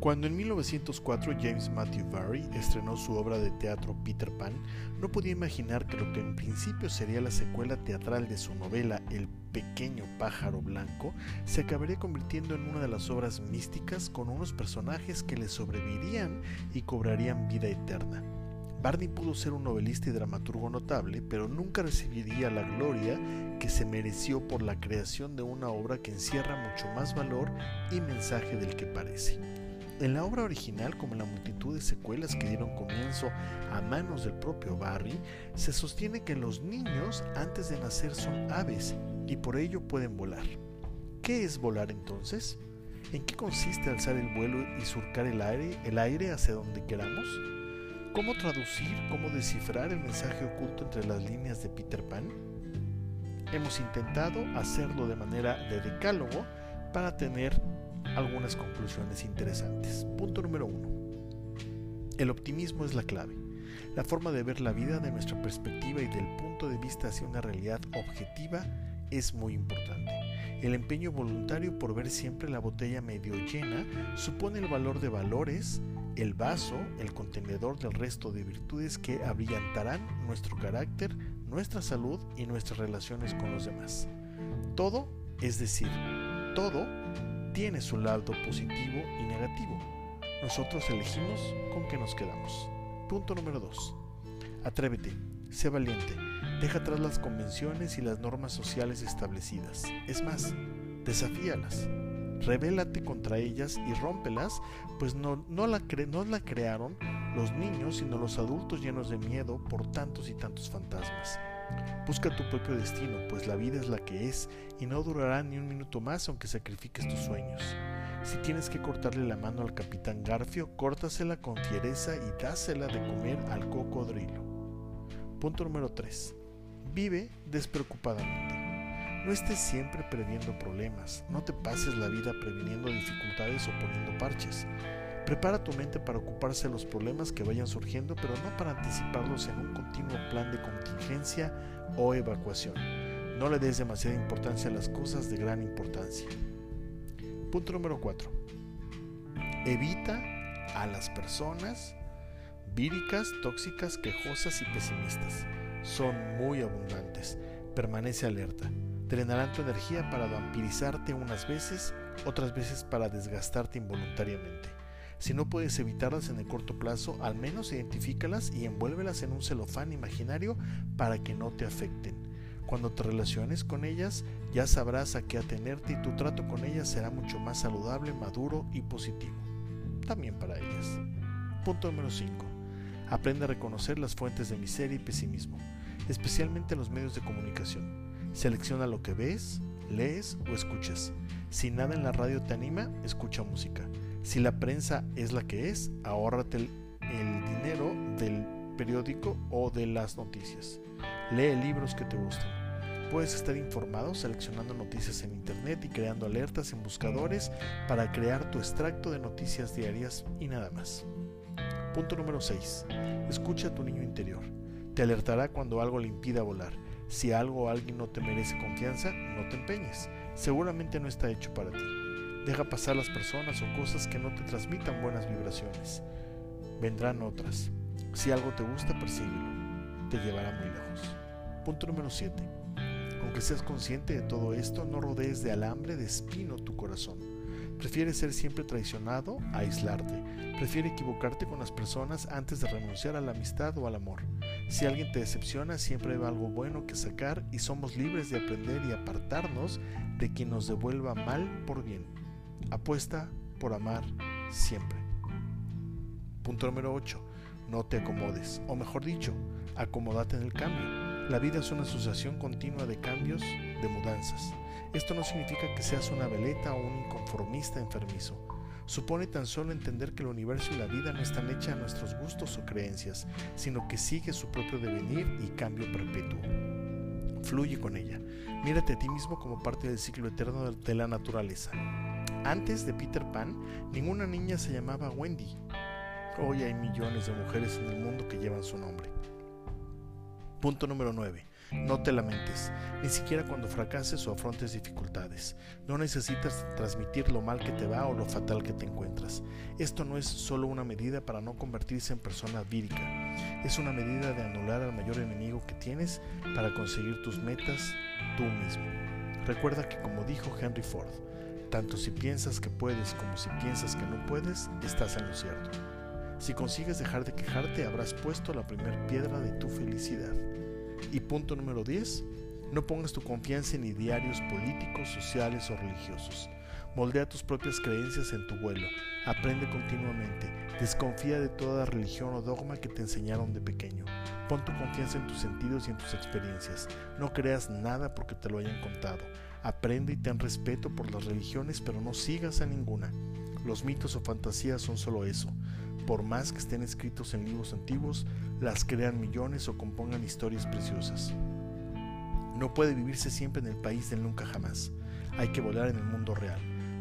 Cuando en 1904 James Matthew Barrie estrenó su obra de teatro Peter Pan, no podía imaginar que lo que en principio sería la secuela teatral de su novela El pequeño pájaro blanco se acabaría convirtiendo en una de las obras místicas con unos personajes que le sobrevivirían y cobrarían vida eterna. Barney pudo ser un novelista y dramaturgo notable, pero nunca recibiría la gloria que se mereció por la creación de una obra que encierra mucho más valor y mensaje del que parece. En la obra original, como en la multitud de secuelas que dieron comienzo a manos del propio Barry, se sostiene que los niños antes de nacer son aves y por ello pueden volar. ¿Qué es volar entonces? ¿En qué consiste alzar el vuelo y surcar el aire, el aire hacia donde queramos? ¿Cómo traducir, cómo descifrar el mensaje oculto entre las líneas de Peter Pan? Hemos intentado hacerlo de manera de decálogo para tener algunas conclusiones interesantes. Punto número uno. El optimismo es la clave. La forma de ver la vida de nuestra perspectiva y del punto de vista hacia una realidad objetiva es muy importante. El empeño voluntario por ver siempre la botella medio llena supone el valor de valores, el vaso, el contenedor del resto de virtudes que abrillantarán nuestro carácter, nuestra salud y nuestras relaciones con los demás. Todo, es decir, todo tiene su lado positivo y negativo. Nosotros elegimos con qué nos quedamos. Punto número 2. Atrévete, sé valiente, deja atrás las convenciones y las normas sociales establecidas. Es más, desafíalas. Rebélate contra ellas y rómpelas, pues no, no, la no la crearon los niños, sino los adultos llenos de miedo por tantos y tantos fantasmas. Busca tu propio destino, pues la vida es la que es y no durará ni un minuto más aunque sacrifiques tus sueños. Si tienes que cortarle la mano al capitán Garfio, córtasela con fiereza y dásela de comer al cocodrilo. Punto número 3. Vive despreocupadamente. No estés siempre previendo problemas, no te pases la vida previniendo dificultades o poniendo parches. Prepara tu mente para ocuparse de los problemas que vayan surgiendo, pero no para anticiparlos en un continuo plan de contingencia o evacuación. No le des demasiada importancia a las cosas de gran importancia. Punto número 4. Evita a las personas víricas, tóxicas, quejosas y pesimistas. Son muy abundantes. Permanece alerta. Drenarán tu energía para vampirizarte unas veces, otras veces para desgastarte involuntariamente. Si no puedes evitarlas en el corto plazo, al menos identifícalas y envuélvelas en un celofán imaginario para que no te afecten. Cuando te relaciones con ellas, ya sabrás a qué atenerte y tu trato con ellas será mucho más saludable, maduro y positivo. También para ellas. Punto número 5. Aprende a reconocer las fuentes de miseria y pesimismo, especialmente en los medios de comunicación. Selecciona lo que ves, lees o escuchas. Si nada en la radio te anima, escucha música. Si la prensa es la que es, ahórrate el, dinero del periódico o de las noticias. Lee libros que te gusten. Puedes estar informado seleccionando noticias en internet y creando alertas en buscadores para crear tu extracto de noticias diarias y nada más. Punto número 6. Escucha a tu niño interior. Te alertará cuando algo le impida volar. Si algo o alguien no te merece confianza, no te empeñes. Seguramente no está hecho para ti. Deja pasar las personas o cosas que no te transmitan buenas vibraciones. Vendrán otras. Si algo te gusta, persíguelo. Te llevará muy lejos. Punto número 7. Aunque seas consciente de todo esto, no rodees de alambre de espino tu corazón. Prefiere ser siempre traicionado a aislarte. Prefiere equivocarte con las personas antes de renunciar a la amistad o al amor. Si alguien te decepciona, siempre hay algo bueno que sacar y somos libres de aprender y apartarnos de quien nos devuelva mal por bien. Apuesta por amar siempre. Punto número 8. No te acomodes, o mejor dicho, acomódate en el cambio. La vida es una asociación continua de cambios, de mudanzas. Esto no significa que seas una veleta o un inconformista enfermizo. Supone tan solo entender que el universo y la vida no están hechas a nuestros gustos o creencias, sino que sigue su propio devenir y cambio perpetuo. Fluye con ella. Mírate a ti mismo como parte del ciclo eterno de la naturaleza. Antes de Peter Pan, ninguna niña se llamaba Wendy. Hoy hay millones de mujeres en el mundo que llevan su nombre. Punto número 9. No te lamentes, ni siquiera cuando fracases o afrontes dificultades. No necesitas transmitir lo mal que te va o lo fatal que te encuentras. Esto no es solo una medida para no convertirse en persona vírica, es una medida de anular al mayor enemigo que tienes para conseguir tus metas tú mismo. Recuerda que como dijo Henry Ford, tanto si piensas que puedes como si piensas que no puedes, estás en lo cierto. Si consigues dejar de quejarte, habrás puesto la primera piedra de tu felicidad. Y punto número 10, no pongas tu confianza en idearios políticos, sociales o religiosos. Moldea tus propias creencias en tu vuelo. Aprende continuamente. Desconfía de toda religión o dogma que te enseñaron de pequeño. Pon tu confianza en tus sentidos y en tus experiencias. No creas nada porque te lo hayan contado. Aprende y ten respeto por las religiones, pero no sigas a ninguna. Los mitos o fantasías son solo eso. Por más que estén escritos en libros antiguos, las crean millones o compongan historias preciosas. No puede vivirse siempre en el país del nunca jamás. Hay que volar en el mundo real.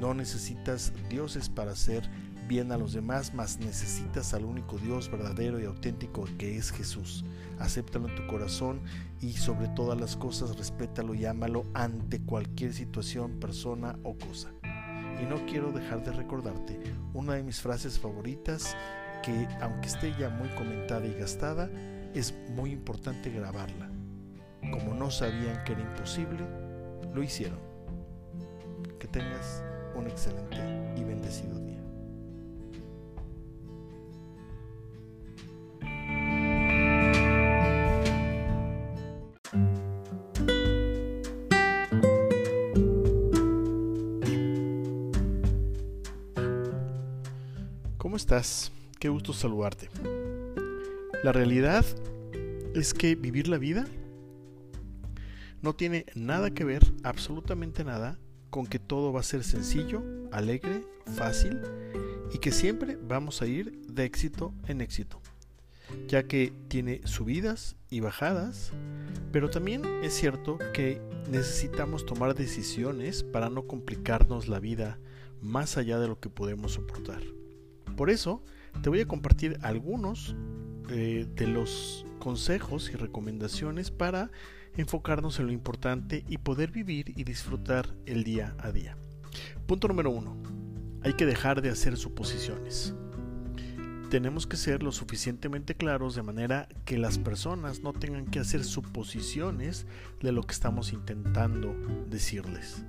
No necesitas dioses para hacer bien a los demás, mas necesitas al único Dios verdadero y auténtico que es Jesús. Acéptalo en tu corazón y sobre todas las cosas respétalo y ámalo ante cualquier situación, persona o cosa. Y no quiero dejar de recordarte una de mis frases favoritas que aunque esté ya muy comentada y gastada, es muy importante grabarla. Como no sabían que era imposible, lo hicieron. Que tengas un excelente y bendecido día. Estás? Qué gusto saludarte. La realidad es que vivir la vida no tiene nada que ver, absolutamente nada, con que todo va a ser sencillo, alegre, fácil y que siempre vamos a ir de éxito en éxito, ya que tiene subidas y bajadas, pero también es cierto que necesitamos tomar decisiones para no complicarnos la vida más allá de lo que podemos soportar. Por eso te voy a compartir algunos eh, de los consejos y recomendaciones para enfocarnos en lo importante y poder vivir y disfrutar el día a día. Punto número uno. Hay que dejar de hacer suposiciones. Tenemos que ser lo suficientemente claros de manera que las personas no tengan que hacer suposiciones de lo que estamos intentando decirles.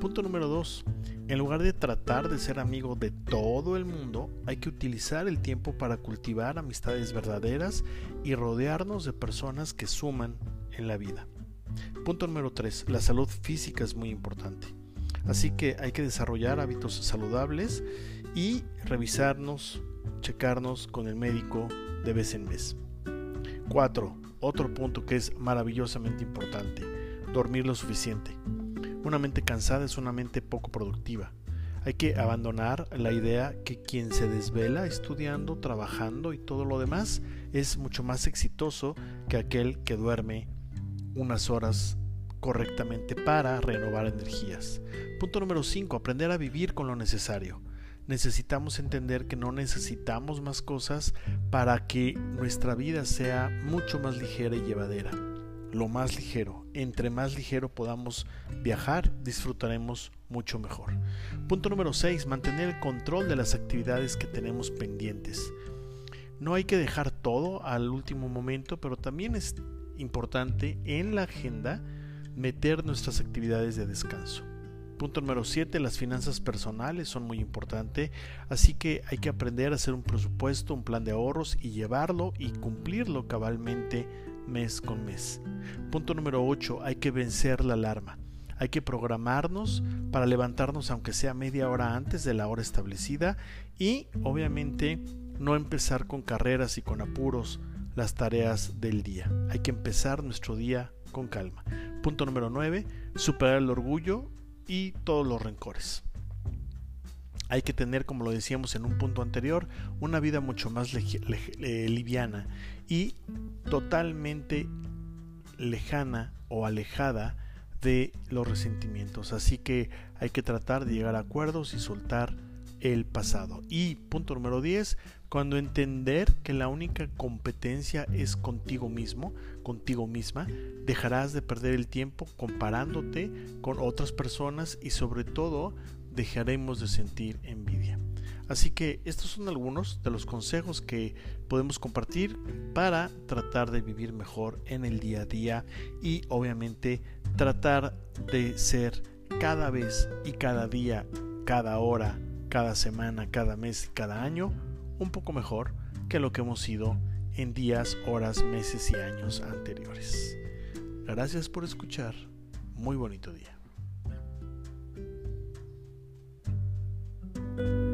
Punto número 2. En lugar de tratar de ser amigo de todo el mundo, hay que utilizar el tiempo para cultivar amistades verdaderas y rodearnos de personas que suman en la vida. Punto número 3. La salud física es muy importante. Así que hay que desarrollar hábitos saludables y revisarnos, checarnos con el médico de vez en vez. 4. Otro punto que es maravillosamente importante. Dormir lo suficiente. Una mente cansada es una mente poco productiva. Hay que abandonar la idea que quien se desvela estudiando, trabajando y todo lo demás es mucho más exitoso que aquel que duerme unas horas correctamente para renovar energías. Punto número 5. Aprender a vivir con lo necesario. Necesitamos entender que no necesitamos más cosas para que nuestra vida sea mucho más ligera y llevadera. Lo más ligero. Entre más ligero podamos viajar, disfrutaremos mucho mejor. Punto número 6. Mantener el control de las actividades que tenemos pendientes. No hay que dejar todo al último momento, pero también es importante en la agenda meter nuestras actividades de descanso. Punto número 7, las finanzas personales son muy importantes, así que hay que aprender a hacer un presupuesto, un plan de ahorros y llevarlo y cumplirlo cabalmente mes con mes. Punto número 8, hay que vencer la alarma. Hay que programarnos para levantarnos aunque sea media hora antes de la hora establecida y obviamente no empezar con carreras y con apuros las tareas del día. Hay que empezar nuestro día con calma. Punto número 9. Superar el orgullo y todos los rencores. Hay que tener, como lo decíamos en un punto anterior, una vida mucho más liviana y totalmente lejana o alejada de los resentimientos. Así que hay que tratar de llegar a acuerdos y soltar el pasado. Y punto número 10, cuando entender que la única competencia es contigo mismo, contigo misma, dejarás de perder el tiempo comparándote con otras personas y sobre todo dejaremos de sentir envidia. Así que estos son algunos de los consejos que podemos compartir para tratar de vivir mejor en el día a día y obviamente tratar de ser cada vez y cada día, cada hora, cada semana, cada mes, cada año un poco mejor que lo que hemos sido en días, horas, meses y años anteriores. Gracias por escuchar. Muy bonito día. thank you